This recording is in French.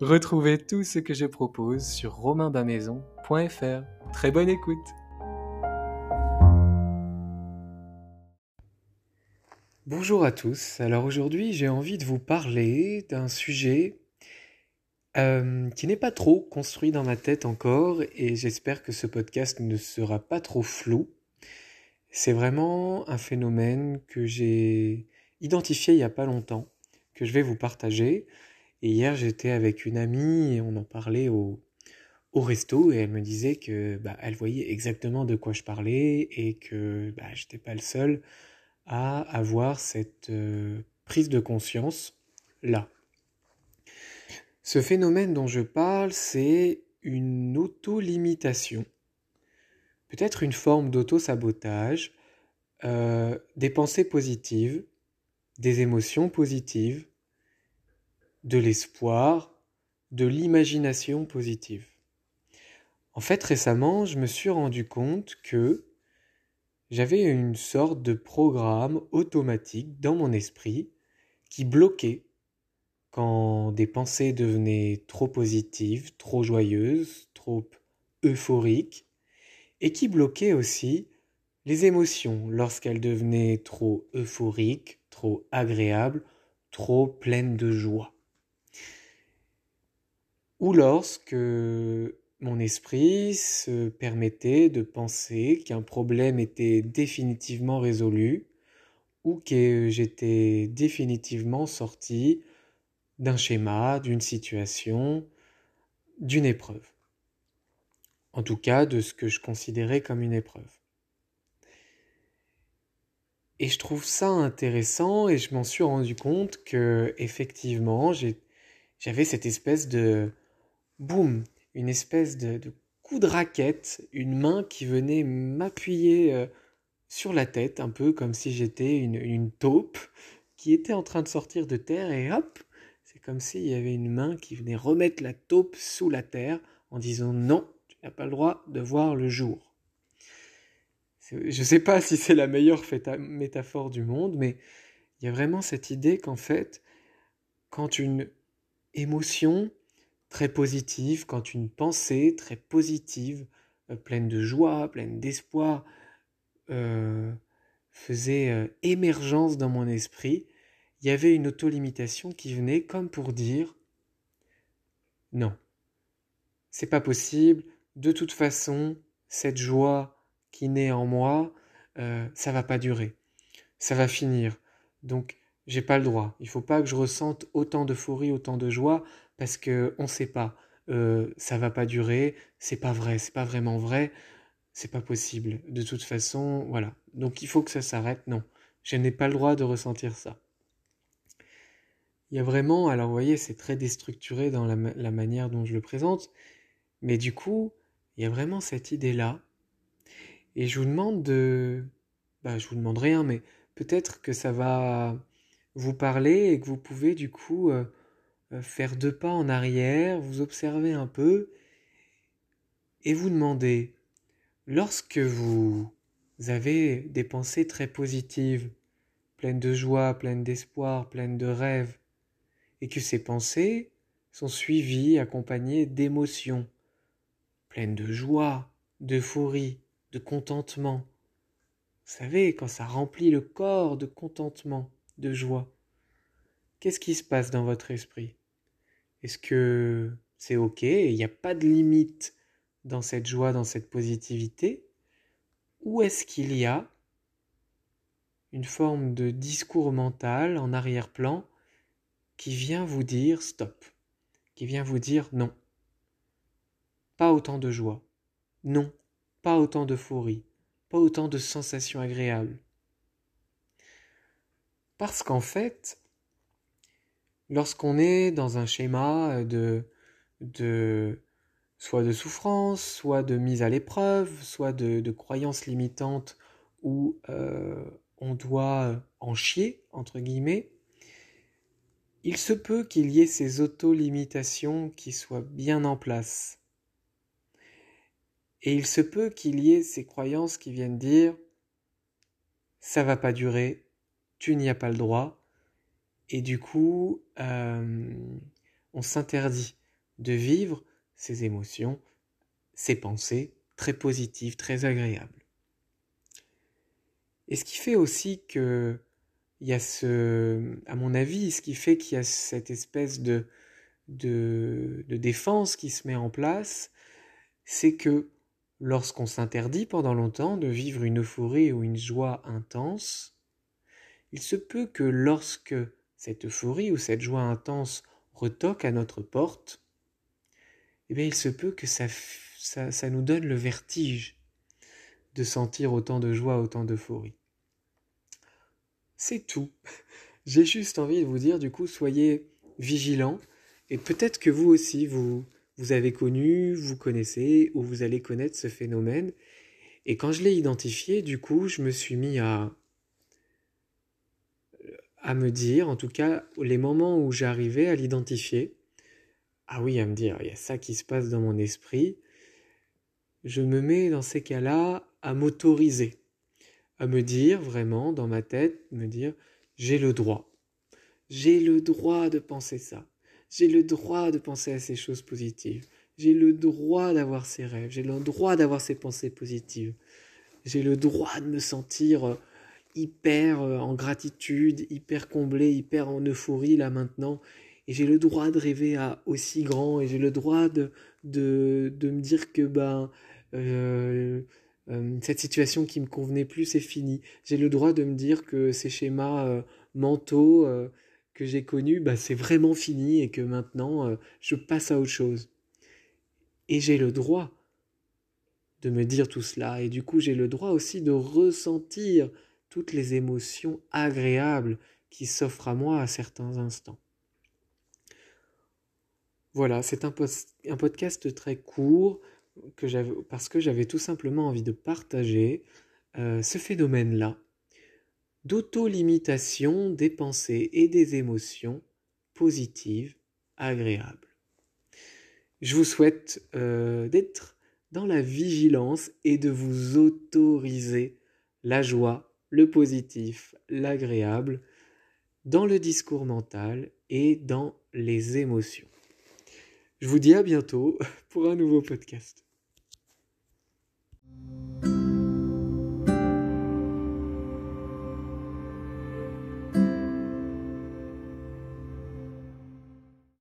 Retrouvez tout ce que je propose sur romainbamaison.fr. Très bonne écoute Bonjour à tous, alors aujourd'hui j'ai envie de vous parler d'un sujet euh, qui n'est pas trop construit dans ma tête encore et j'espère que ce podcast ne sera pas trop flou. C'est vraiment un phénomène que j'ai identifié il n'y a pas longtemps, que je vais vous partager. Hier, j'étais avec une amie et on en parlait au, au resto et elle me disait que bah, elle voyait exactement de quoi je parlais et que bah, j'étais pas le seul à avoir cette euh, prise de conscience là. Ce phénomène dont je parle, c'est une auto-limitation, peut-être une forme d'auto-sabotage, euh, des pensées positives, des émotions positives, de l'espoir, de l'imagination positive. En fait, récemment, je me suis rendu compte que j'avais une sorte de programme automatique dans mon esprit qui bloquait quand des pensées devenaient trop positives, trop joyeuses, trop euphoriques, et qui bloquait aussi les émotions lorsqu'elles devenaient trop euphoriques, trop agréables, trop pleines de joie ou lorsque mon esprit se permettait de penser qu'un problème était définitivement résolu ou que j'étais définitivement sorti d'un schéma, d'une situation, d'une épreuve. En tout cas, de ce que je considérais comme une épreuve. Et je trouve ça intéressant et je m'en suis rendu compte que effectivement, j'avais cette espèce de boum, une espèce de, coup de raquette, une main qui venait m'appuyer euh, sur la tête, un peu comme si j'étais une, une, taupe qui était en train de sortir de terre et hop, c'est comme s'il y avait une main qui venait remettre la taupe sous la terre en disant non, tu n'as pas le droit de voir le jour. Je ne sais pas si c'est la meilleure métaphore du monde, mais il y a vraiment cette idée qu'en fait, quand une émotion très positive, quand une pensée très positive, euh, pleine de joie, pleine d'espoir, euh, faisait euh, émergence dans mon esprit, il y avait une auto-limitation qui venait comme pour dire non, c'est pas possible, de toute façon, cette joie qui naît en moi, ça va pas durer, ça va finir. Donc, j'ai pas le droit. Il faut pas que je ressente autant d'euphorie, autant de joie, parce que on sait pas. Euh, ça va pas durer, c'est pas vrai, c'est pas vraiment vrai, c'est pas possible. De toute façon, voilà. Donc il faut que ça s'arrête. Non, je n'ai pas le droit de ressentir ça. Il y a vraiment, alors vous voyez, c'est très déstructuré dans la, manière dont je le présente, mais du coup, il y a vraiment cette idée-là. Et je vous demande de, bah, je vous demande rien, mais peut-être que ça va vous parler et que vous pouvez du coup euh, faire deux pas en arrière, vous observez un peu et vous demandez, lorsque vous avez des pensées très positives, pleine de joie, pleine d'espoir, pleine de rêve, et que ces pensées sont suivies, accompagnées d'émotions, pleines de joie, d'euphorie, de contentement. Vous savez, quand ça remplit le corps de contentement, de joie, qu'est-ce qui se passe dans votre esprit? Est-ce que c'est OK il n'y a pas de limite dans cette joie, dans cette positivité? Ou est-ce qu'il y a une forme de discours mental en arrière-plan qui vient vous dire stop, qui vient vous dire non. Pas autant de joie, non, pas autant d'euphorie, pas autant de sensations agréables. Parce qu'en fait, lorsqu'on est dans un schéma de, de soit de souffrance, soit de mise à l'épreuve, soit de, croyances limitantes où euh, on doit en chier, entre guillemets, il se peut qu'il y ait ces auto-limitations qui soient bien en place. Et il se peut qu'il y ait ces croyances qui viennent dire ça va pas durer, tu n'y as pas le droit, et du coup, euh, on s'interdit de vivre ces émotions, ces pensées très positives, très agréables. Et ce qui fait aussi que il y a ce, à mon avis, ce qui fait qu'il y a cette espèce de, de, de défense qui se met en place, c'est que lorsqu'on s'interdit pendant longtemps de vivre une euphorie ou une joie intense, il se peut que lorsque cette euphorie ou cette joie intense retoque à notre porte, eh bien il se peut que ça, ça, nous donne le vertige de sentir autant de joie, autant d'euphorie. C'est tout. J'ai juste envie de vous dire, du coup, soyez vigilants. Et peut-être que vous aussi, vous, vous avez connu, vous connaissez, ou vous allez connaître ce phénomène. Et quand je l'ai identifié, du coup, je me suis mis à, à me dire, en tout cas, les moments où j'arrivais à l'identifier, ah oui, à me dire, il y a ça qui se passe dans mon esprit, je me mets dans ces cas-là à m'autoriser, à me dire vraiment dans ma tête, me dire, j'ai le droit. J'ai le droit de penser ça. J'ai le droit de penser à ces choses positives. J'ai le droit d'avoir ces rêves. J'ai le droit d'avoir ces pensées positives. J'ai le droit de me sentir hyper euh, en gratitude, hyper comblé, hyper en euphorie là maintenant. Et j'ai le droit de rêver à aussi grand. Et j'ai le droit de, de, de me dire que ben, euh, cette situation qui me convenait plus, c'est fini. J'ai le droit de me dire que ces schémas mentaux que j'ai connus, bah, c'est vraiment fini et que maintenant, je passe à autre chose. Et j'ai le droit de me dire tout cela. Et du coup, j'ai le droit aussi de ressentir toutes les émotions agréables qui s'offrent à moi à certains instants. Voilà, c'est un, un, podcast très court que parce que j'avais tout simplement envie de partager euh, ce phénomène-là d'auto-limitation des pensées et des émotions positives, agréables. Je vous souhaite euh, d'être dans la vigilance et de vous autoriser la joie, le positif, l'agréable dans le discours mental et dans les émotions. Je vous dis à bientôt pour un nouveau podcast.